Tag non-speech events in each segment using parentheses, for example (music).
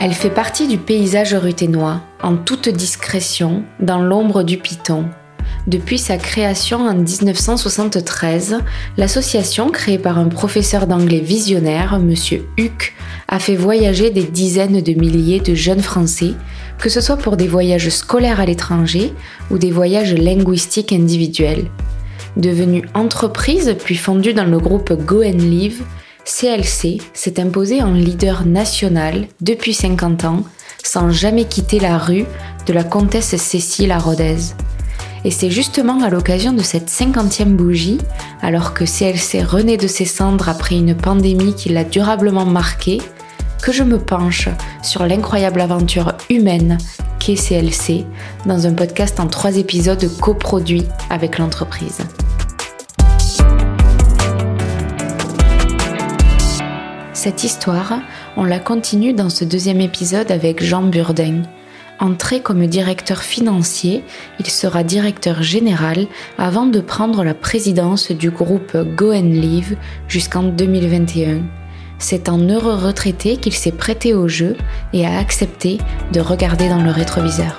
Elle fait partie du paysage ruténois, en toute discrétion, dans l'ombre du Piton. Depuis sa création en 1973, l'association créée par un professeur d'anglais visionnaire, M. Huck, a fait voyager des dizaines de milliers de jeunes Français, que ce soit pour des voyages scolaires à l'étranger ou des voyages linguistiques individuels. Devenue entreprise puis fondue dans le groupe Go and Live, CLC s'est imposé en leader national depuis 50 ans, sans jamais quitter la rue de la comtesse Cécile à Rodez. Et c'est justement à l'occasion de cette cinquantième bougie, alors que CLC renaît de ses cendres après une pandémie qui l'a durablement marqué, que je me penche sur l'incroyable aventure humaine qu'est CLC dans un podcast en trois épisodes coproduits avec l'entreprise. Cette histoire, on la continue dans ce deuxième épisode avec Jean Burdin. Entré comme directeur financier, il sera directeur général avant de prendre la présidence du groupe Go and Live jusqu'en 2021. C'est en heureux retraité qu'il s'est prêté au jeu et a accepté de regarder dans le rétroviseur.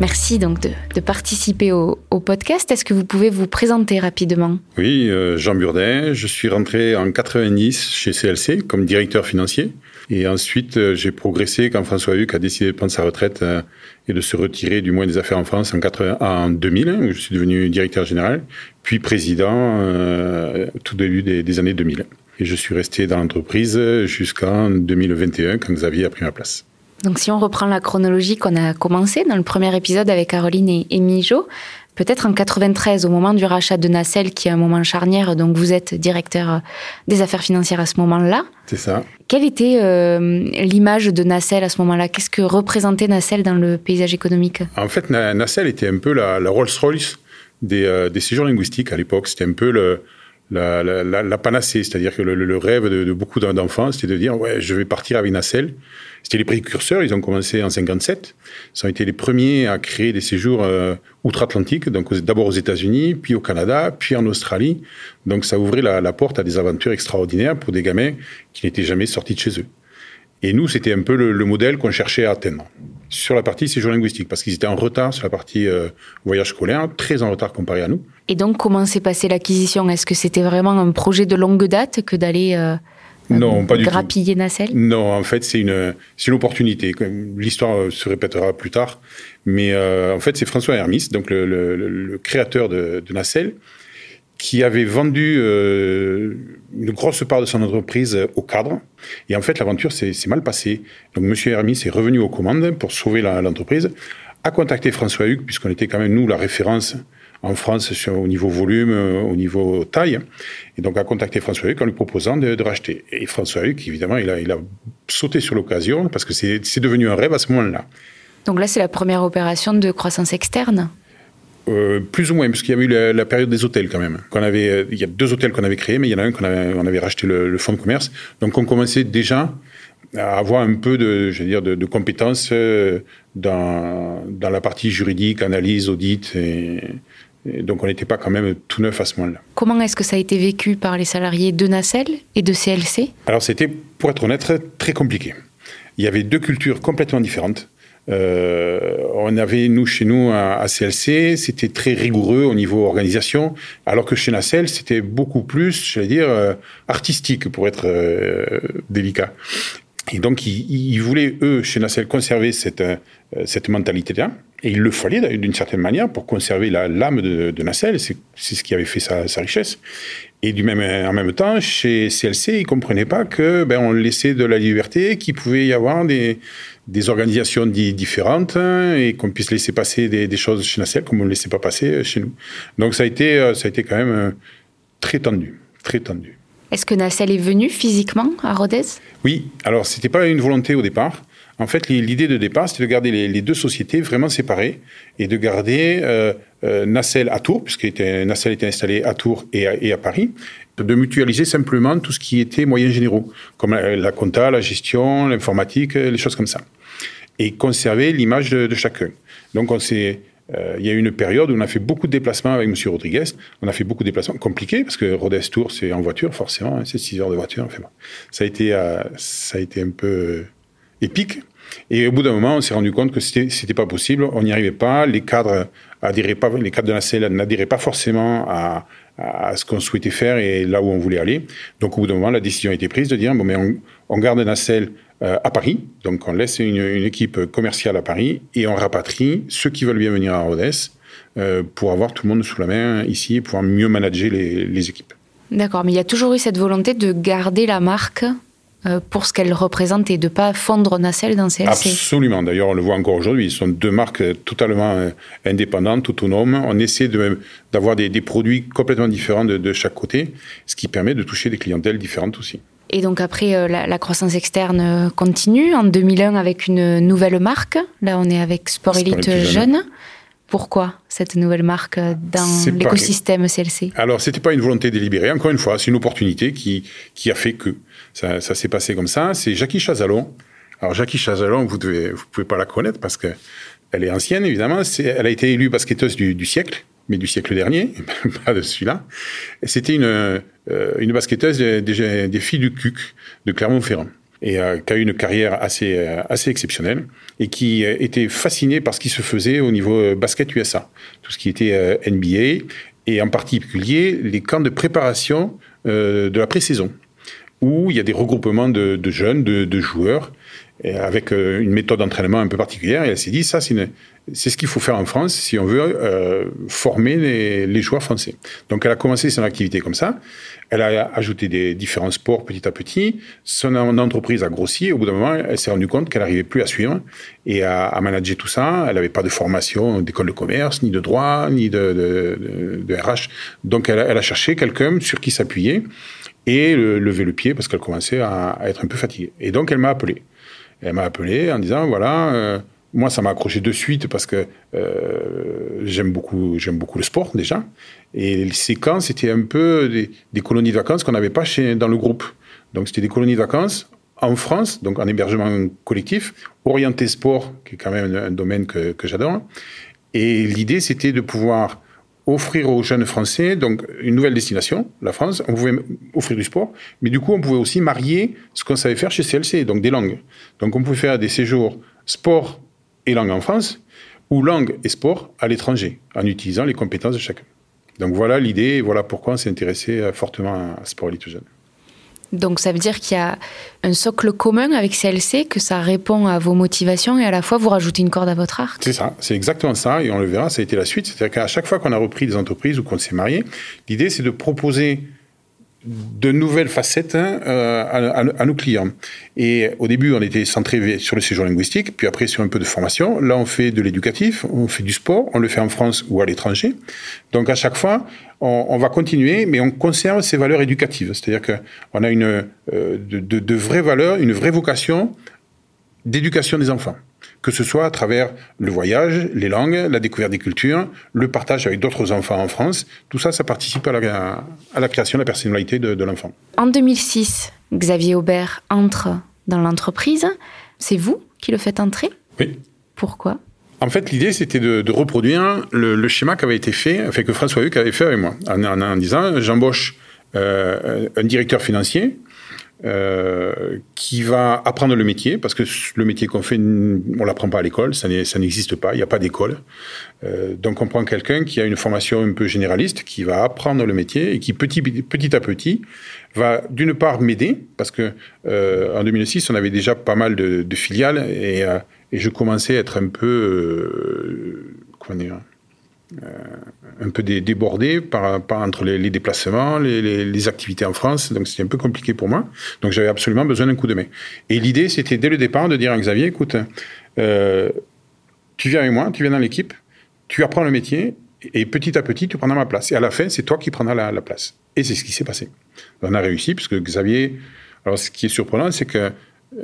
Merci donc de, participer au, podcast. Est-ce que vous pouvez vous présenter rapidement? Oui, euh, Jean Burdin. Je suis rentré en 90 chez CLC comme directeur financier. Et ensuite, euh, j'ai progressé quand François Huc a décidé de prendre sa retraite euh, et de se retirer du moins des affaires en France en, 80, en 2000, où je suis devenu directeur général, puis président tout début des, des années 2000. Et je suis resté dans l'entreprise jusqu'en 2021 quand Xavier a pris ma place. Donc si on reprend la chronologie qu'on a commencé dans le premier épisode avec Caroline et, et Mijo, peut-être en 93 au moment du rachat de Nacelle qui est un moment charnière, donc vous êtes directeur euh, des affaires financières à ce moment-là. C'est ça. Quelle était euh, l'image de Nacelle à ce moment-là? Qu'est-ce que représentait Nacelle dans le paysage économique? En fait, Nacelle était un peu la, Rolls-Royce des, euh, des séjours linguistiques à l'époque. C'était un peu le, la, panacée, c'est-à-dire que le, rêve de, beaucoup d'enfants, c'était de dire ouais, je vais partir avec Nacelle. C'était les précurseurs, ils ont commencé en 57. Ils ont été les premiers à créer des séjours euh, outre-Atlantique, donc d'abord aux États-Unis, puis au Canada, puis en Australie. Donc ça ouvrait la, la porte à des aventures extraordinaires pour des gamins qui n'étaient jamais sortis de chez eux. Et nous, c'était un peu le, le modèle qu'on cherchait à atteindre sur la partie séjour linguistique, parce qu'ils étaient en retard sur la partie euh, voyage scolaire, très en retard comparé à nous. Et donc, comment s'est passée l'acquisition? Est-ce que c'était vraiment un projet de longue date que d'aller euh, non, pas du grappiller Nacelle? Non, en fait, c'est une, une opportunité. L'histoire euh, se répétera plus tard. Mais en fait, c'est François Hermis, donc le, le, créateur de, de, Nacelle, qui avait vendu euh, une grosse part de son entreprise au cadre. Et en fait, l'aventure s'est mal passée. Donc, Monsieur Hermis est revenu aux commandes pour sauver l'entreprise, a contacté François Hugues, puisqu'on était quand même, nous, la référence en France sur, au niveau volume, au niveau taille. Et donc, a contacté François Hugues en lui proposant de, de racheter. Et François Hugues, évidemment, il a, il a sauté sur l'occasion parce que c'est devenu un rêve à ce moment-là. Donc là, c'est la première opération de croissance externe? Euh, plus ou moins, parce qu'il y a eu la, période des hôtels quand même. Qu'on avait, euh, il y a deux hôtels qu'on avait créés, mais il y en a un qu'on avait, on avait racheté le, fonds de commerce. Donc on commençait déjà à avoir un peu de, je veux dire, de, compétences euh, dans, dans la partie juridique, analyse, audit. Et, donc on n'était pas quand même tout neuf à ce moment-là. Comment est-ce que ça a été vécu par les salariés de Nacelle et de CLC Alors c'était, pour être honnête, très compliqué. Il y avait deux cultures complètement différentes. Euh, on avait, nous, chez nous, à, CLC, c'était très rigoureux au niveau organisation, alors que chez Nacelle, c'était beaucoup plus, je vais dire, euh, artistique, pour être euh, délicat. Et donc, ils, voulaient, eux, chez Nacelle, conserver cette, cette mentalité-là. Et il le fallait, d'une certaine manière, pour conserver l'âme de, de, Nacelle. C'est ce qui avait fait sa, sa, richesse. Et du même, en même temps, chez CLC, ils comprenaient pas que ben, on laissait de la liberté, qu'il pouvait y avoir des, des organisations différentes hein, et qu'on puisse laisser passer des, choses chez Nacelle comme on ne laissait pas passer chez nous. Donc ça a été, euh, ça a été quand même euh, très tendu, très tendu. Est-ce que Nacelle est venu physiquement à Rodez? Oui, alors c'était pas une volonté au départ. En fait, l'idée de départ, c'était de garder les, deux sociétés vraiment séparées et de garder Nacelle à Tours, puisque Nacelle était installé à Tours et à, Paris, de mutualiser simplement tout ce qui était moyens généraux, comme la, compta, la gestion, l'informatique, les choses comme ça et conserver l'image de, chacun. Donc Euh, il y a eu une période où on a fait beaucoup de déplacements avec M. Rodriguez. On a fait beaucoup de déplacements compliqués parce que Rodez Tour, c'est en voiture, forcément. Hein, c'est 6 heures de voiture. Euh, ça a été un peu épique. Et au bout d'un moment, on s'est rendu compte que c'était, c'était pas possible. On n'y arrivait pas. Les cadres de la n'adhéraient pas forcément à, ce qu'on souhaitait faire et là où on voulait aller. Donc, au bout d'un moment, la décision a été prise de dire bon, mais on, on garde Nacelle euh, à Paris. Donc, on laisse une, équipe commerciale à Paris et on rapatrie ceux qui veulent bien venir à Rodez euh, pour avoir tout le monde sous la main ici et pouvoir mieux manager les, équipes. D'accord, mais il y a toujours eu cette volonté de garder la marque pour ce qu'elle représente et de ne pas fondre Nacelle dans CLC. Absolument. D'ailleurs, on le voit encore aujourd'hui. Ce sont deux marques totalement euh, indépendantes, autonomes. On essaie d'avoir des, des, produits complètement différents de, de, chaque côté, ce qui permet de toucher des clientèles différentes aussi. Et donc après, euh, la, la, croissance externe continue en 2001 avec une nouvelle marque. Là, on est avec Sport, Elite Jeune. Jeune. Pourquoi cette nouvelle marque dans l'écosystème CLC Alors, c'était pas une volonté délibérée. Encore une fois, c'est une opportunité qui, qui a fait que ça, s'est passé comme ça. C'est Jackie Chazalon. Alors, Jackie Chazalon, vous ne pouvez pas la connaître parce que elle est ancienne, évidemment. Elle a été élue basketteuse du, siècle, mais du siècle dernier, (laughs) pas de celui-là. C'était une, euh, basketteuse des, des, filles du CUC de Clermont-Ferrand et euh, qui a eu une carrière assez, euh, assez exceptionnelle et qui était fasciné par ce qui se faisait au niveau basket USA, tout ce qui était NBA et en particulier les camps de préparation de la pré-saison où il y a des regroupements de, de jeunes, de, de joueurs avec une méthode d'entraînement un peu particulière. Et elle s'est dit, ça, c'est, ce qu'il faut faire en France si on veut euh, former les, les, joueurs français. Donc, elle a commencé son activité comme ça. Elle a ajouté des différents sports petit à petit. Son entreprise a grossi. Au bout d'un moment, elle s'est rendue compte qu'elle n'arrivait plus à suivre et à, à, manager tout ça. Elle n'avait pas de formation d'école de commerce, ni de droit, ni de, de, de, RH. Donc, elle elle a cherché quelqu'un sur qui s'appuyer et lever le pied parce qu'elle commençait à, être un peu fatiguée. Et donc, elle m'a appelé. Elle m'a appelé en disant voilà, euh, moi ça m'a accroché de suite parce que euh, j'aime beaucoup, j'aime beaucoup le sport déjà. Et ces camps c'était un peu des, colonies de vacances qu'on n'avait pas chez dans le groupe. Donc c'était des colonies de vacances en France, donc en hébergement collectif, orienté sport, qui est quand même un, domaine que j'adore. Et l'idée c'était de pouvoir offrir aux jeunes Français donc une nouvelle destination, la France. On pouvait offrir du sport, mais du coup, on pouvait aussi marier ce qu'on savait faire chez CLC, donc des langues. Donc, on pouvait faire des séjours sport et langue en France, ou langue et sport à l'étranger, en utilisant les compétences de chacun. Donc voilà l'idée, et voilà pourquoi on s'est intéressé fortement à Sport Elite Jeune. Donc ça veut dire qu'il y a un socle commun avec CLC, que ça répond à vos motivations et à la fois vous rajoutez une corde à votre arc. C'est ça, c'est exactement ça et on le verra, ça a été la suite. C'est-à-dire qu'à chaque fois qu'on a repris des entreprises ou qu'on s'est marié, l'idée c'est de proposer de nouvelles facettes hein, euh, à, à, nos clients. Et au début, on était centré sur le séjour linguistique, puis après sur un peu de formation. Là, on fait de l'éducatif, on fait du sport, on le fait en France ou à l'étranger. Donc à chaque fois, on, on, va continuer, mais on conserve ces valeurs éducatives. C'est-à-dire qu'on a une euh, de, de, de vraies valeurs, une vraie vocation d'éducation des enfants que ce soit à travers le voyage, les langues, la découverte des cultures, le partage avec d'autres enfants en France. Tout ça, ça participe à la, à la création de la personnalité de, de l'enfant. En 2006, Xavier Aubert entre dans l'entreprise. C'est vous qui le faites entrer? Oui. Pourquoi? En fait, l'idée, c'était de, de, reproduire le, le, schéma qui avait été fait, enfin, que François Huc avait fait avec moi, en, en, en disant, j'embauche euh, un directeur financier, euh, qui va apprendre le métier, parce que le métier qu'on fait, on l'apprend pas à l'école, ça n'existe pas, il n'y a pas d'école. Euh, donc on prend quelqu'un qui a une formation un peu généraliste, qui va apprendre le métier et qui petit, à petit va d'une part m'aider, parce que euh, en 2006 on avait déjà pas mal de, filiales et, euh, et, je commençais à être un peu, comment dire, un peu débordé par, par entre les, déplacements, les, activités en France, donc c'était un peu compliqué pour moi. Donc j'avais absolument besoin d'un coup de main. Et l'idée, c'était dès le départ de dire à Xavier, écoute, euh, tu viens avec moi, tu viens dans l'équipe, tu apprends le métier, et petit à petit, tu prendras ma place. Et à la fin, c'est toi qui prendras la, la place. Et c'est ce qui s'est passé. On a réussi, puisque Xavier, alors ce qui est surprenant, c'est que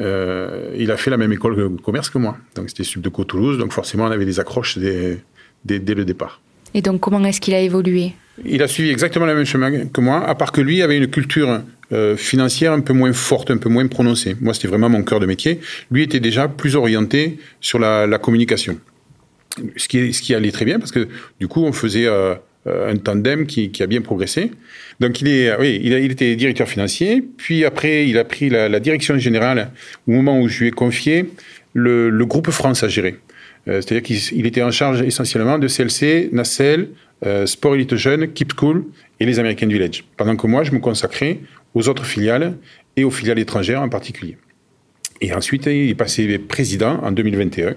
euh, il a fait la même école de commerce que moi. Donc c'était Subdeco Toulouse, donc forcément on avait des accroches des dès, dès le départ. Et donc, comment est-ce qu'il a évolué? Il a suivi exactement le même chemin que moi, à part que lui avait une culture euh, financière un peu moins forte, un peu moins prononcée. Moi, c'était vraiment mon cœur de métier. Lui était déjà plus orienté sur la, la communication. ce qui, ce qui allait très bien parce que du coup, on faisait un tandem qui, qui, a bien progressé. Donc, il, est, oui, il, a, il était directeur financier. Puis après, il a pris la, la, direction générale au moment où je lui ai confié le, le groupe France à gérer. C'est-à-dire qu'il était en charge essentiellement de CLC, Nacelle, euh, Sport Elite Jeune, Keep School et les American Village. Pendant que moi, je me consacrais aux autres filiales et aux filiales étrangères en particulier. Et ensuite, il est passé président en 2021,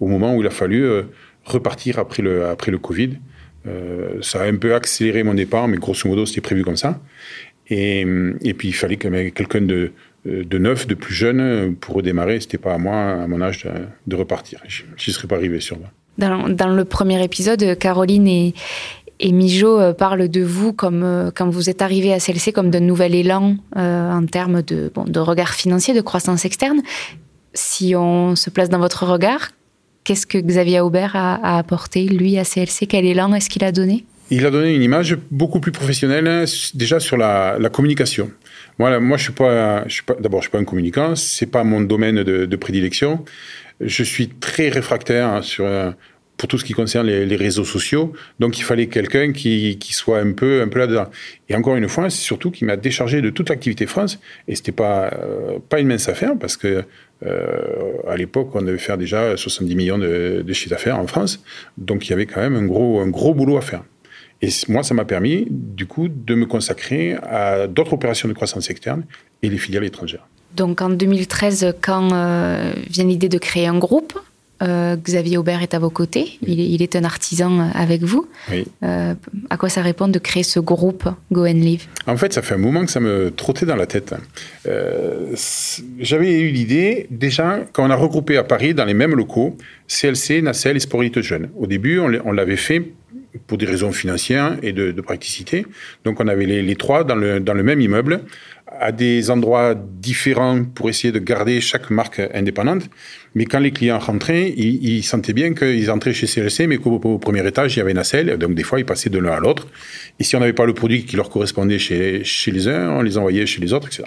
au moment où il a fallu euh, repartir après le, après le Covid. Euh, ça a un peu accéléré mon départ, mais grosso modo, c'était prévu comme ça. Et, et puis, il fallait que quelqu'un de, de neuf, de plus jeune, pour redémarrer. C'était pas à moi, à mon âge, de, de repartir. Je n'y serais pas arrivé, sûrement. Dans, dans, le premier épisode, Caroline et, et Mijo euh, parlent de vous comme euh, quand vous êtes arrivé à CLC comme d'un nouvel élan euh, en termes de, bon, de regard financier, de croissance externe. Si on se place dans votre regard, qu'est-ce que Xavier Aubert a, a apporté, lui, à CLC Quel élan est-ce qu'il a donné? Il a donné une image beaucoup plus professionnelle, déjà sur la, la communication. Moi, moi, je suis pas, suis pas, d'abord, je suis pas un communicant, c'est pas mon domaine de, prédilection. Je suis très réfractaire sur pour tout ce qui concerne les, les réseaux sociaux. Donc, il fallait quelqu'un qui, qui, soit un peu, un peu là-dedans. Et encore une fois, c'est surtout qui m'a déchargé de toute l'activité France. Et c'était pas, euh, pas une mince affaire parce que, euh, à l'époque, on devait faire déjà 70 millions de, de chiffre d'affaires en France. Donc, il y avait quand même un gros, un gros boulot à faire. Et moi, ça m'a permis, du coup, de me consacrer à d'autres opérations de croissance externe et les filiales étrangères. Donc, en 2013, quand euh, vient l'idée de créer un groupe, euh, Xavier Aubert est à vos côtés. Il, il est un artisan avec vous. Oui. Euh, à quoi ça répond de créer ce groupe Go and Live? En fait, ça fait un moment que ça me trottait dans la tête. Euh, J'avais eu l'idée, déjà, quand on a regroupé à Paris, dans les mêmes locaux, CLC, Nacelle et Sport Elite Jeune. Au début, on l'avait fait pour des raisons financières et de, praticité. Donc, on avait les, trois dans le même immeuble, à des endroits différents pour essayer de garder chaque marque indépendante. Mais quand les clients rentraient, ils, sentaient bien qu'ils entraient chez CLC, mais qu'au au premier étage, il y avait Nacelle. Donc, des fois, ils passaient de l'un à l'autre. Et si on n'avait pas le produit qui leur correspondait chez, chez les uns, on les envoyait chez les autres, etc.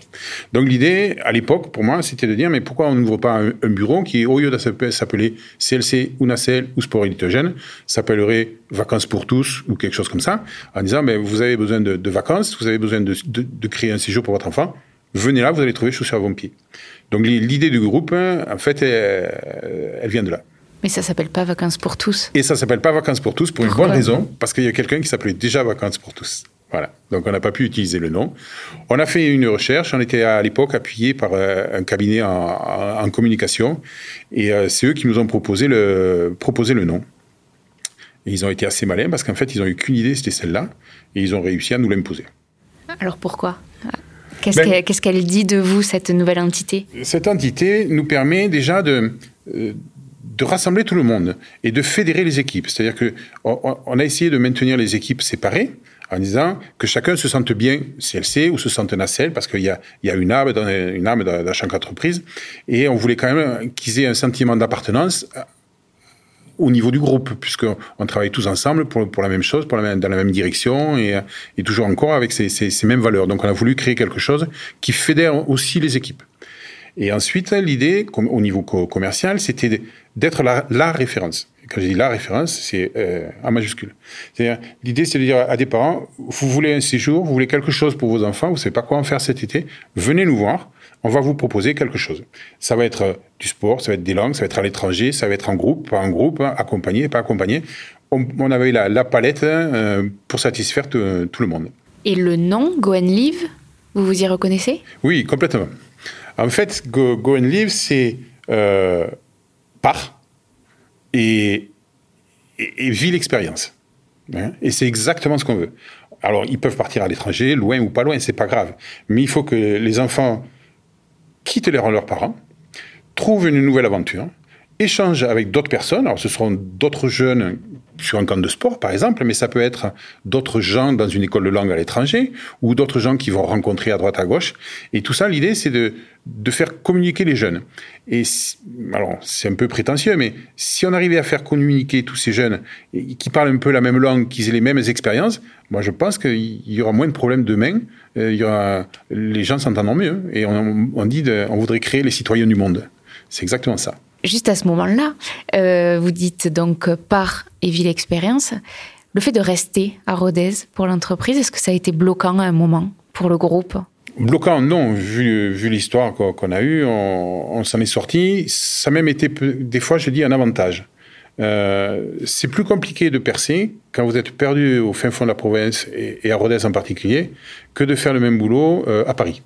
Donc, l'idée, à l'époque, pour moi, c'était de dire, mais pourquoi on n'ouvre pas un, bureau qui, au lieu de s'appeler CLC ou Nacelle ou Sport Elitogène, s'appellerait Vacances pour tous ou quelque chose comme ça, en disant, mais vous avez besoin de, vacances, vous avez besoin de créer un séjour pour votre enfant, venez là, vous allez trouver chaussures à vos pieds. Donc l'idée du groupe, en fait, elle, elle vient de là. Mais ça s'appelle pas Vacances pour tous. Et ça s'appelle pas Vacances pour tous pour Pourquoi une bonne raison, parce qu'il y a quelqu'un qui s'appelait déjà Vacances pour tous. Voilà. Donc on n'a pas pu utiliser le nom. On a fait une recherche. On était à l'époque appuyé par un cabinet en, en, en communication, et c'est eux qui nous ont proposé le proposé le nom. Et ils ont été assez malins parce qu'en fait ils ont eu qu'une idée, c'était celle-là, et ils ont réussi à nous l'imposer. Alors pourquoi? Qu'est-ce ben, qu'elle qu dit de vous, cette nouvelle entité? Cette entité nous permet déjà de, de rassembler tout le monde et de fédérer les équipes. C'est-à-dire qu'on on a essayé de maintenir les équipes séparées en disant que chacun se sente bien CLC ou se sente nacelle parce qu'il y a, il y a une âme dans, une âme dans chaque entreprise et on voulait quand même qu'ils aient un sentiment d'appartenance au niveau du groupe, puisqu'on travaille tous ensemble pour, pour la même chose, pour la même, dans la même direction et, et toujours encore avec ces, ces, mêmes valeurs. Donc on a voulu créer quelque chose qui fédère aussi les équipes. Et ensuite, l'idée, au niveau commercial, c'était d'être la, référence. Quand je dis la référence, c'est euh, en majuscule. C'est-à-dire, l'idée, c'est de dire à des parents, vous voulez un séjour, vous voulez quelque chose pour vos enfants, vous savez pas quoi en faire cet été, venez nous voir on va vous proposer quelque chose. Ça va être du sport, ça va être des langues, ça va être à l'étranger, ça va être en groupe, pas en groupe, hein, accompagné, pas accompagné. On, on avait la, la palette euh, pour satisfaire tout le monde. Et le nom, Go and Live, vous vous y reconnaissez? Oui, complètement. En fait, Go, Go and Live, c'est euh, part et, et, et vit l'expérience. Hein et c'est exactement ce qu'on veut. Alors, ils peuvent partir à l'étranger, loin ou pas loin, c'est pas grave. Mais il faut que les enfants quittent les leurs parents, trouvent une nouvelle aventure, échangent avec d'autres personnes. Alors, ce seront d'autres jeunes sur un camp de sport, par exemple, mais ça peut être d'autres gens dans une école de langue à l'étranger ou d'autres gens qui vont rencontrer à droite à gauche. Et tout ça, l'idée, c'est de, de faire communiquer les jeunes. Et alors, c'est un peu prétentieux, mais si on arrivait à faire communiquer tous ces jeunes qui parlent un peu la même langue, qui aient les mêmes expériences, moi, je pense qu'il y aura moins de problèmes demain. Il y aura, les gens s'entendront mieux. Et on, dit, on voudrait créer les citoyens du monde. C'est exactement ça. Juste à ce moment-là, euh, vous dites donc par et ville expérience, le fait de rester à Rodez pour l'entreprise, est-ce que ça a été bloquant à un moment pour le groupe? Bloquant, non. Vu, l'histoire qu'on a eue, on, s'en est sorti. Ça a même été, des fois, je dis, un avantage. Euh, c'est plus compliqué de percer quand vous êtes perdu au fin fond de la province et, à Rodez en particulier que de faire le même boulot euh, à Paris.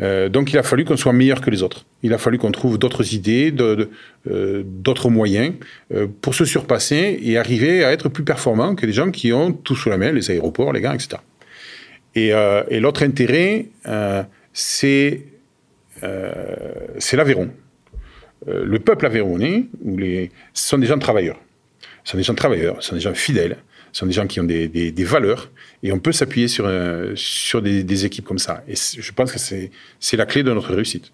Euh, donc il a fallu qu'on soit meilleur que les autres. Il a fallu qu'on trouve d'autres idées, d'autres moyens pour se surpasser et arriver à être plus performant que les gens qui ont tout sous la main, les aéroports, les gars, etc. Et, l'autre intérêt, c'est l'Aveyron. Euh, le peuple aveyronais, où les, ce sont des gens travailleurs. Ce sont des gens travailleurs, ce sont des gens fidèles, ce sont des gens qui ont des, valeurs, et on peut s'appuyer sur, euh, sur des, équipes comme ça. Et je pense que c'est la clé de notre réussite.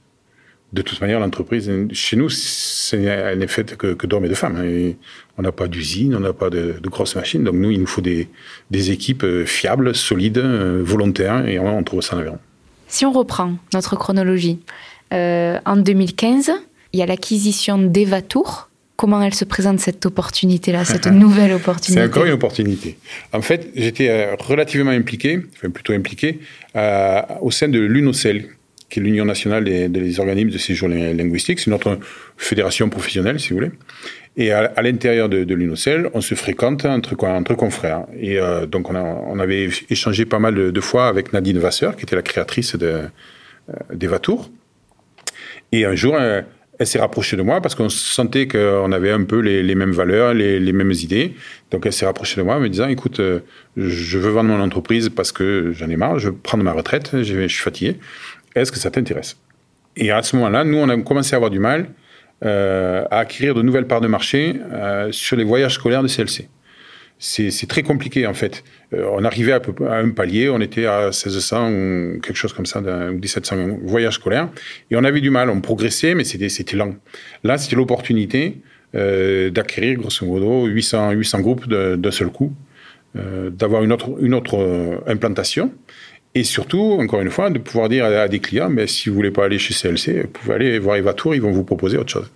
De toute manière, l'entreprise, chez nous, elle n'est faite que, d'hommes et de femmes. Hein. on n'a pas d'usine, on n'a pas de, de, grosses machines. Donc nous, il nous faut des, équipes euh, fiables, solides, volontaires, et on, trouve ça en Aveyron. Si on reprend notre chronologie, euh, en 2015, il y a l'acquisition d'Evatour. Comment elle se présente cette opportunité-là, cette (laughs) nouvelle opportunité C'est encore une opportunité. En fait, j'étais euh, relativement impliqué, enfin plutôt impliqué, euh, au sein de l'UNOCEL, qui est l'Union nationale des, organismes de séjour linguistique. C'est notre fédération professionnelle, si vous voulez. Et à, l'intérieur de, l'UNOCEL, on se fréquente entre, entre confrères. Et euh, donc, on, avait échangé pas mal de, fois avec Nadine Vasseur, qui était la créatrice d'Evatour. Et un jour, elle s'est rapprochée de moi parce qu'on sentait qu'on avait un peu les, mêmes valeurs, les, mêmes idées. Donc elle s'est rapprochée de moi en me disant, écoute, euh, je veux vendre mon entreprise parce que j'en ai marre, je veux prendre ma retraite, je suis fatigué. Est-ce que ça t'intéresse? Et à ce moment-là, nous, on a commencé à avoir du mal euh, à acquérir de nouvelles parts de marché euh, sur les voyages scolaires de CLC c'est très compliqué en fait. Euh, on arrivait à, un palier, on était à 1600 ou quelque chose comme ça, ou 1700 voyages scolaires, et on avait du mal, on progressait, mais c'était lent. Là, c'était l'opportunité euh, d'acquérir grosso modo 800, 800 groupes d'un seul coup, euh, d'avoir une autre, implantation. Et surtout, encore une fois, de pouvoir dire à, des clients, mais si vous voulez pas aller chez CLC, vous pouvez aller voir Evatour, ils vont vous proposer autre chose.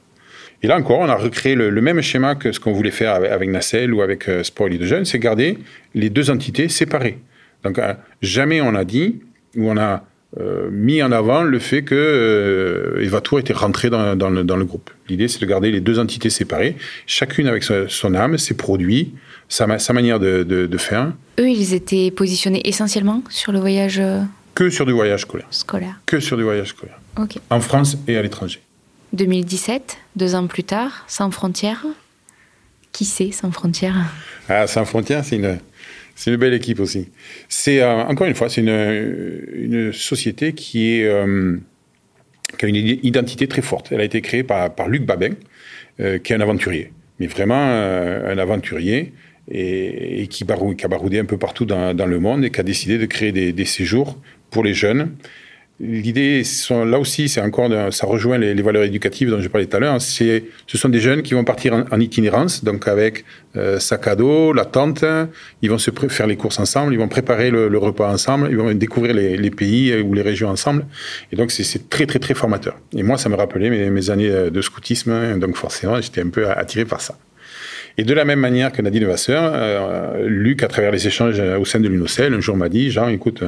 Et là encore, on a recréé le, même schéma que ce qu'on voulait faire avec, Nacelle ou avec euh, Spoil de Jeunes, c'est garder les deux entités séparées. Donc euh, jamais on a dit ou on a euh, mis en avant le fait que euh, Evatour était rentré dans, dans, le, dans le, groupe. L'idée, c'est de garder les deux entités séparées, chacune avec son, âme, ses produits, sa, sa manière de, de, de, faire. Eux, ils étaient positionnés essentiellement sur le voyage Que sur du voyage scolaire. Scolaire. Que sur du voyage scolaire. Ok. En France et à l'étranger. 2017, deux ans plus tard, Sans Frontières. Qui c'est Sans Frontières? Ah, Sans Frontières, c'est une, belle équipe aussi. C'est euh, encore une fois, c'est une, société euh, qui a une identité très forte. Elle a été créée par, Luc Babin, euh, qui est un aventurier, mais vraiment un aventurier et, qui, a baroudé un peu partout dans, le monde et qui a décidé de créer des séjours pour les jeunes L'idée, là aussi, c'est encore, ça rejoint les, valeurs éducatives dont je parlais tout à l'heure. C'est, ce sont des jeunes qui vont partir en, itinérance, donc avec euh, sac à dos, la tente. Ils vont se faire les courses ensemble, ils vont préparer le, repas ensemble, ils vont découvrir les, pays ou les régions ensemble. Et donc, c'est, très, très, très formateur. Et moi, ça me rappelait mes, années de scoutisme, donc forcément, j'étais un peu attiré par ça. Et de la même manière que Nadine Vasseur, euh, Luc, à travers les échanges au sein de l'UNOCEL, un jour m'a dit, Jean, écoute,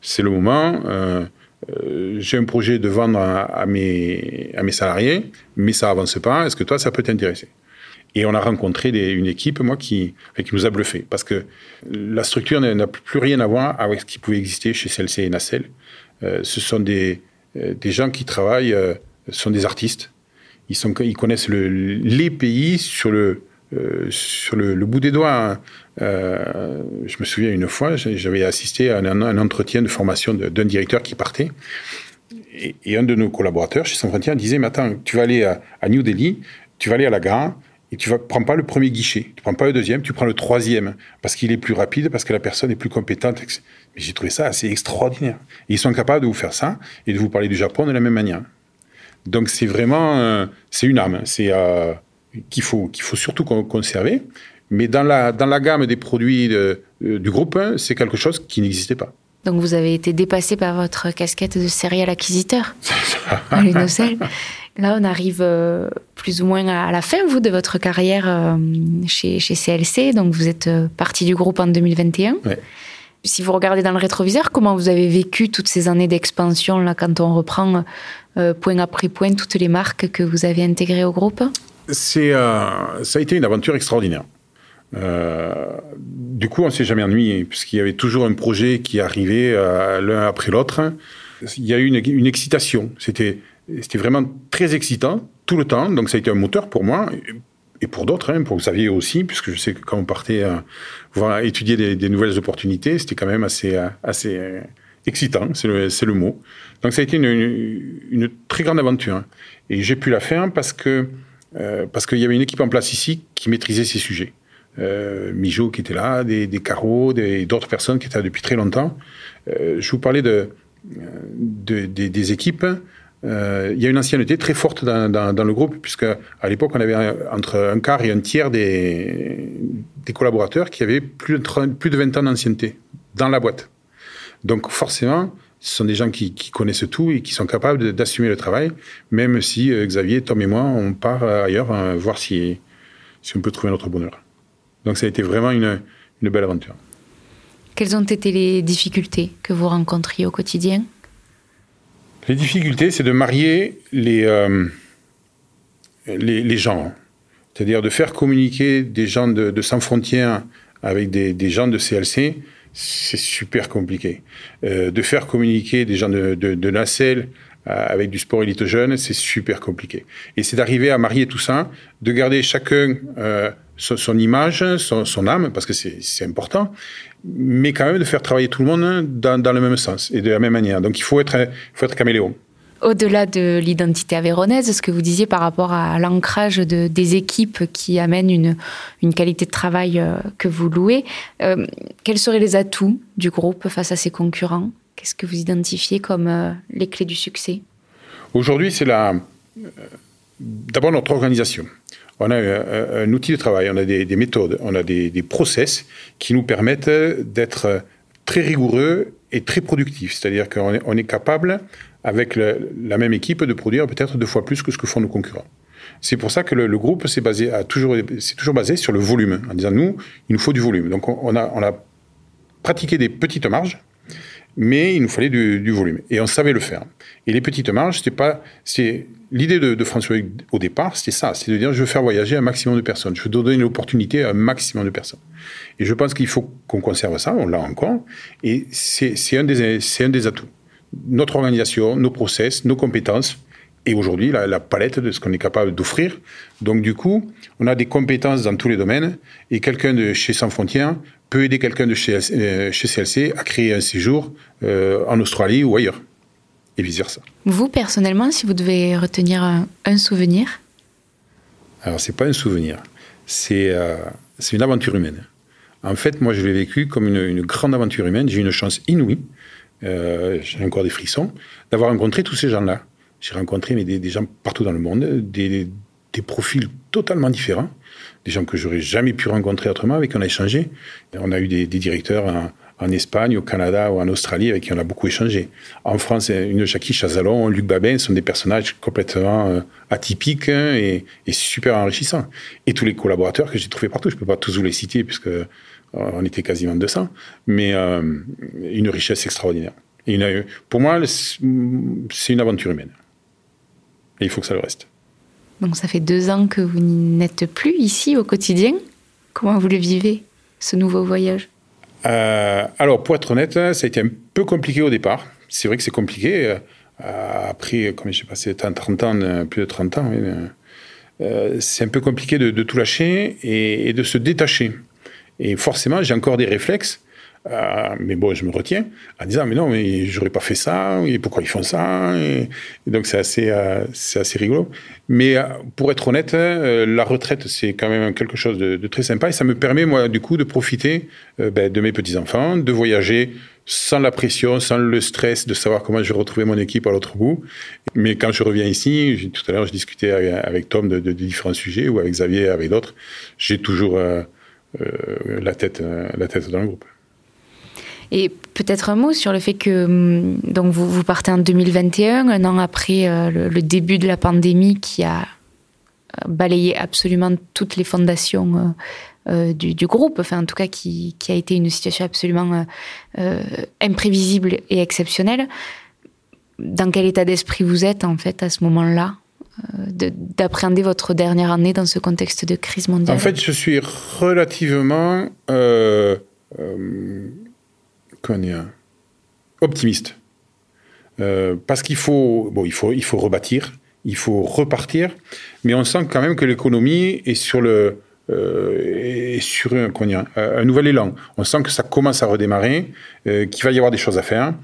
c'est le moment. Euh, euh, j'ai un projet de vendre à, mes, à mes salariés, mais ça avance pas. Est-ce que toi, ça peut t'intéresser? Et on a rencontré une équipe, moi, qui, qui nous a bluffé, parce que la structure n'a plus rien à voir avec ce qui pouvait exister chez CLC et Nacelle. Euh, ce sont des, euh, des gens qui travaillent, ce sont des artistes. Ils, sont, ils connaissent le, les pays sur le, euh, sur le, bout des doigts. Hein. Euh, je me souviens une fois, j'avais assisté à un, entretien de formation d'un directeur qui partait. Et, un de nos collaborateurs chez San disait, mais attends, tu vas aller à, New Delhi, tu vas aller à la gare, et tu ne prends pas le premier guichet, tu prends pas le deuxième, tu prends le troisième, parce qu'il est plus rapide, parce que la personne est plus compétente. Mais j'ai trouvé ça assez extraordinaire. ils sont capables de vous faire ça et de vous parler du Japon de la même manière. Donc c'est vraiment, euh, c'est une âme. C'est qu'il faut, qu'il faut surtout conserver. Mais dans la, dans la gamme des produits du groupe, c'est quelque chose qui n'existait pas. Donc vous avez été dépassé par votre casquette de serial acquisiteur (laughs) à l'Unocel. Là, on arrive plus ou moins à la fin, vous, de votre carrière chez, chez, CLC. Donc, vous êtes parti du groupe en 2021. Si vous regardez dans le rétroviseur, comment vous avez vécu toutes ces années d'expansion, là, quand on reprend point après point toutes les marques que vous avez intégrées au groupe? C'est, Ça a été une aventure extraordinaire. Euh, du coup, on s'est jamais ennuyé, puisqu'il y avait toujours un projet qui arrivait euh, l'un après l'autre. Il y a eu une, une excitation. C'était, c'était vraiment très excitant tout le temps. Donc, ça a été un moteur pour moi et pour d'autres, hein, pour Xavier aussi, puisque je sais que quand on partait euh, voir, étudier des, nouvelles opportunités, c'était quand même assez, assez excitant, c'est le, le mot. Donc, ça a été une, une, une très grande aventure. Et j'ai pu la faire parce que parce qu'il y avait une équipe en place ici qui maîtrisait ces sujets euh, Mijo qui était là, des, des Carreaux, d'autres personnes qui étaient là depuis très longtemps. Euh, je vous parlais de, de des, équipes. Euh, il y a une ancienneté très forte dans, le groupe, puisque à l'époque, on avait entre un quart et un tiers des, collaborateurs qui avaient plus de, plus de 20 ans d'ancienneté dans la boîte. Donc forcément, ce sont des gens qui, qui connaissent tout et qui sont capables d'assumer le travail, même si euh, Xavier, Tom et moi, on part ailleurs hein, voir si, si on peut trouver notre bonheur. Donc ça a été vraiment une, une belle aventure. Quelles ont été les difficultés que vous rencontriez au quotidien? Les difficultés, c'est de marier les, euh, les, les, gens. C'est-à-dire de faire communiquer des gens de, de Sans Frontières avec des, des, gens de CLC, c'est super compliqué. Euh, de faire communiquer des gens de, Nacelle euh, avec du sport élite jeune, c'est super compliqué. Et c'est d'arriver à marier tout ça, de garder chacun euh, son, image, son, âme, parce que c'est important, mais quand même de faire travailler tout le monde dans, dans, le même sens et de la même manière. Donc il faut être, il faut être caméléon. Au-delà de l'identité avéronaise, ce que vous disiez par rapport à l'ancrage de, des équipes qui amènent une, une qualité de travail euh, que vous louez, euh, quels seraient les atouts du groupe face à ses concurrents? Qu'est-ce que vous identifiez comme euh, les clés du succès? Aujourd'hui, c'est la d'abord notre organisation. On a un, outil de travail, on a des, des méthodes, on a des, process qui nous permettent d'être très rigoureux et très productifs. C'est-à-dire qu'on est, on est capable, avec la même équipe, de produire peut-être deux fois plus que ce que font nos concurrents. C'est pour ça que le, groupe s'est toujours, basé sur le volume, en disant nous, il nous faut du volume. Donc on a, pratiqué des petites marges, mais il nous fallait du, volume et on savait le faire. Et les petites marges, c'était pas, c'est l'idée de, de, François au départ, c'était ça, c'est de dire je veux faire voyager un maximum de personnes, je veux donner une opportunité à un maximum de personnes. Et je pense qu'il faut qu'on conserve ça, on l'a encore, et c'est un des atouts. Notre organisation, nos process, nos compétences, et aujourd'hui la, la, palette de ce qu'on est capable d'offrir. Donc du coup, on a des compétences dans tous les domaines, et quelqu'un de chez Sans Frontières peut aider quelqu'un de chez, euh, chez CLC à créer un séjour euh, en Australie ou ailleurs, et vice-versa. Vous, personnellement, si vous devez retenir un, un souvenir? Alors, c'est pas un souvenir, c'est euh, une aventure humaine. En fait, moi, je l'ai vécu comme une, une, grande aventure humaine. J'ai eu une chance inouïe, euh, j'ai encore des frissons, d'avoir rencontré tous ces gens-là. J'ai rencontré mais des, gens partout dans le monde, des, profils totalement différents des gens que j'aurais jamais pu rencontrer autrement, avec qui on a échangé. On a eu des, directeurs en, Espagne, au Canada ou en Australie avec qui on a beaucoup échangé. En France, une Jackie Chazalon, Luc Babin sont des personnages complètement euh, atypiques et, et, super enrichissants. Et tous les collaborateurs que j'ai trouvés partout, je peux pas tous vous les citer puisque on était quasiment 200, mais euh, une richesse extraordinaire. Et une, pour moi, c'est une aventure humaine. Et il faut que ça le reste. Donc ça fait deux ans que vous n'êtes plus ici au quotidien. Comment vous le vivez, ce nouveau voyage? Euh, Alors, pour être honnête, ça a été un peu compliqué au départ. C'est vrai que c'est compliqué. Euh, après, comme j'ai passé 30 ans, plus de 30 ans, euh, c'est un peu compliqué de, de tout lâcher et, et, de se détacher. Et forcément, j'ai encore des réflexes euh, mais bon, je me retiens en disant mais non, mais j'aurais pas fait ça. Et pourquoi ils font ça donc c'est assez, euh, c'est assez rigolo. Mais euh, pour être honnête, la retraite c'est quand même quelque chose de, très sympa et ça me permet moi du coup de profiter ben, de mes petits enfants, de voyager sans la pression, sans le stress de savoir comment je vais retrouver mon équipe à l'autre bout. Mais quand je reviens ici, tout à l'heure je discutais avec, Tom de, différents sujets ou avec Xavier, avec d'autres, j'ai toujours la tête, la tête dans le groupe. Et peut-être un mot sur le fait que hum, donc vous, partez en 2021, un an après euh, le, début de la pandémie qui a euh, balayé absolument toutes les fondations euh, du, groupe, enfin en tout cas qui a été une situation absolument imprévisible et exceptionnelle. Dans quel état d'esprit vous êtes en fait à ce moment-là? D'appréhender votre dernière année dans ce contexte de crise mondiale En fait, je suis relativement optimiste. Euh, parce qu'il faut, bon, il faut, il faut rebâtir, il faut repartir, mais on sent quand même que l'économie est sur le, euh, sur un, nouvel élan. On sent que ça commence à redémarrer, euh, qu'il va y avoir des choses à faire.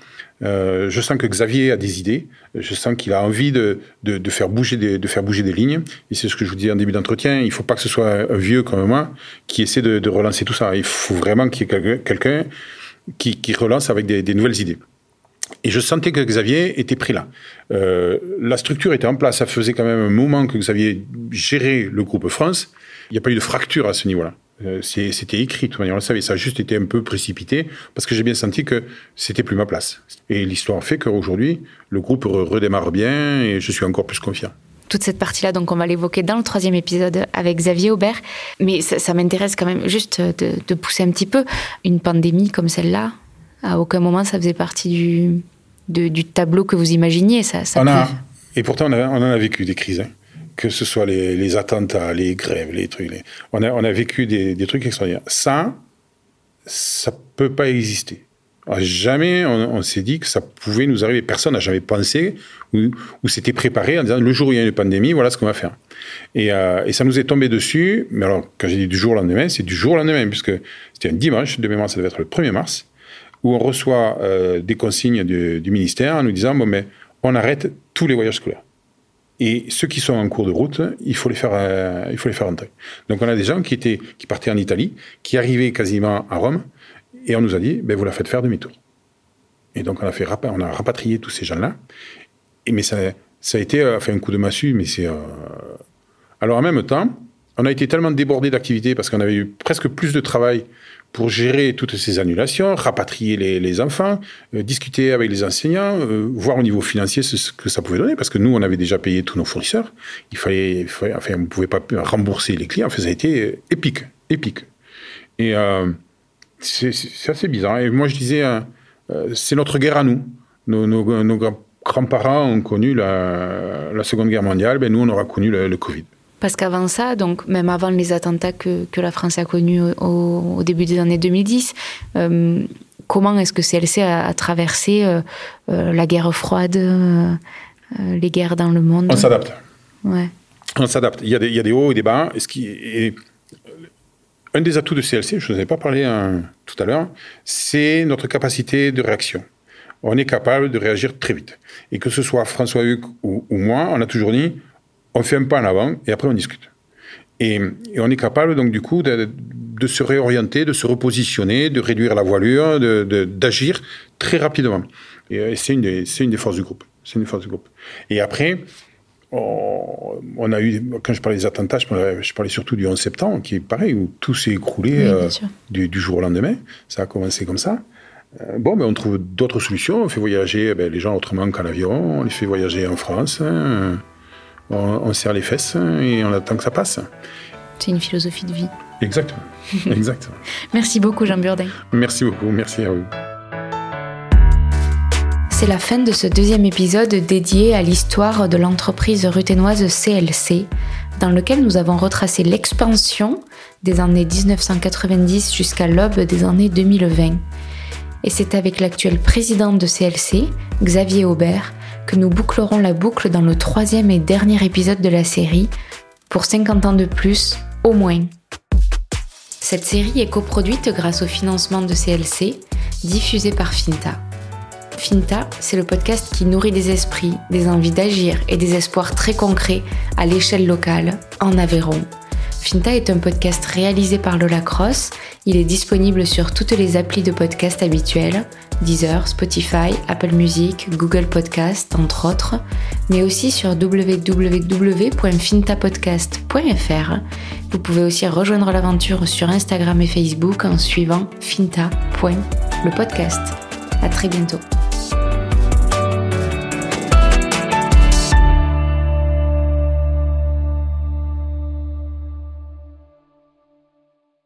je sens que Xavier a des idées. Je sens qu'il a envie de, de, faire bouger des, de faire bouger des lignes. Et c'est ce que je vous disais en début d'entretien. Il ne faut pas que ce soit un vieux comme moi qui essaie de, relancer tout ça. Il faut vraiment qu'il y ait quelqu'un qui, relance avec des, nouvelles idées. Et je sentais que Xavier était pris là. Euh, la structure était en place. Ça faisait quand même un moment que Xavier gérait le groupe France. Il n'y a pas eu de fracture à ce niveau-là. Euh, c'était écrit, de toute manière, on le savait. Ça a juste été un peu précipité parce que j'ai bien senti que c'était plus ma place. Et l'histoire fait qu'aujourd'hui, le groupe redémarre bien et je suis encore plus confiant toute cette partie-là, donc on va l'évoquer dans le troisième épisode avec Xavier Aubert. Mais ça, m'intéresse quand même juste de, pousser un petit peu. Une pandémie comme celle-là, à aucun moment ça faisait partie du, du tableau que vous imaginiez. Ça, on a, et pourtant, on, en a vécu des crises. Hein. Que ce soit les, attentats, les grèves, les trucs. On, a, vécu des, des trucs extraordinaires. Ça, ça peut pas exister. Jamais on, s'est dit que ça pouvait nous arriver. Personne n'a jamais pensé ou, s'était préparé en disant le jour où il y a une pandémie, voilà ce qu'on va faire. Euh, et, ça nous est tombé dessus. Mais alors, quand j'ai dit du jour au lendemain, c'est du jour au lendemain, puisque c'était un dimanche, de mémoire, ça devait être le 1er mars, où on reçoit euh, des consignes du, ministère en nous disant bon, mais on arrête tous les voyages scolaires. Et ceux qui sont en cours de route, il faut les faire, euh, il faut les faire entrer. Donc on a des gens qui étaient, qui partaient en Italie, qui arrivaient quasiment à Rome, et on nous a dit, ben, vous la faites faire demi-tour. Et donc, on a, fait, on a rapatrié tous ces gens-là. Et, mais ça, ça a été euh, fait un coup de massue, mais c'est. Euh, alors, en même temps, on a été tellement débordé d'activités parce qu'on avait eu presque plus de travail pour gérer toutes ces annulations, rapatrier les, enfants, euh, discuter avec les enseignants, voir au niveau financier ce, que ça pouvait donner, parce que nous, on avait déjà payé tous nos fournisseurs. Il fallait, enfin, on ne pouvait pas rembourser les clients. Ça a été épique, épique. Et c'est assez bizarre. Et moi, je disais, euh, euh, c'est notre guerre à nous. Nos, grands-parents ont connu la, Seconde Guerre mondiale, ben nous, on aura connu le, Covid. Parce qu'avant ça, donc même avant les attentats que, que la France a connus au, début des années 2010, euh, comment est-ce que CLC a, a traversé la guerre froide, les guerres dans le monde? On s'adapte. Ouais. On s'adapte. Il, il, y a des hauts et des bas. Ce qui est, un des atouts de CLC, je ne vous ai pas parlé hein, tout à l'heure, c'est notre capacité de réaction. On est capable de réagir très vite. Et que ce soit François Huc ou, moi, on a toujours dit, on fait un pas en avant et après on discute. Et, on est capable donc du coup de, se réorienter, de se repositionner, de réduire la voilure, d'agir très rapidement. Et, et c'est une, une, des forces du groupe. C'est une force du groupe. Et après, on, a eu, quand je parlais des attentats, je parlais, surtout du 11 septembre, qui est pareil, où tout s'est écroulé euh, du, jour au lendemain. Ça a commencé comme ça. Euh, bon, mais on trouve d'autres solutions. On fait voyager ben, les gens autrement qu'en avion. On les fait voyager en France. Hein. On, serre les fesses et on attend que ça passe. C'est une philosophie de vie. Exactement. (laughs) Exactement. Merci beaucoup, Jean Burdin. Merci beaucoup. Merci à vous c'est la fin de ce deuxième épisode dédié à l'histoire de l'entreprise ruténoise CLC, dans lequel nous avons retracé l'expansion des années 1990 jusqu'à l'aube des années 2020. Et c'est avec l'actuel président de CLC, Xavier Aubert, que nous bouclerons la boucle dans le troisième et dernier épisode de la série, pour 50 ans de plus, au moins. Cette série est coproduite grâce au financement de CLC, diffusée par Finta. Finta, c'est le podcast qui nourrit des esprits, des envies d'agir et des espoirs très concrets à l'échelle locale, en Aveyron. Finta est un podcast réalisé par Lola Cross. Il est disponible sur toutes les applis de podcast habituelles, Deezer, Spotify, Apple Music, Google Podcast, entre autres, mais aussi sur www.fintapodcast.fr. Vous pouvez aussi rejoindre l'aventure sur Instagram et Facebook en suivant finta.podcast. le podcast. À très bientôt.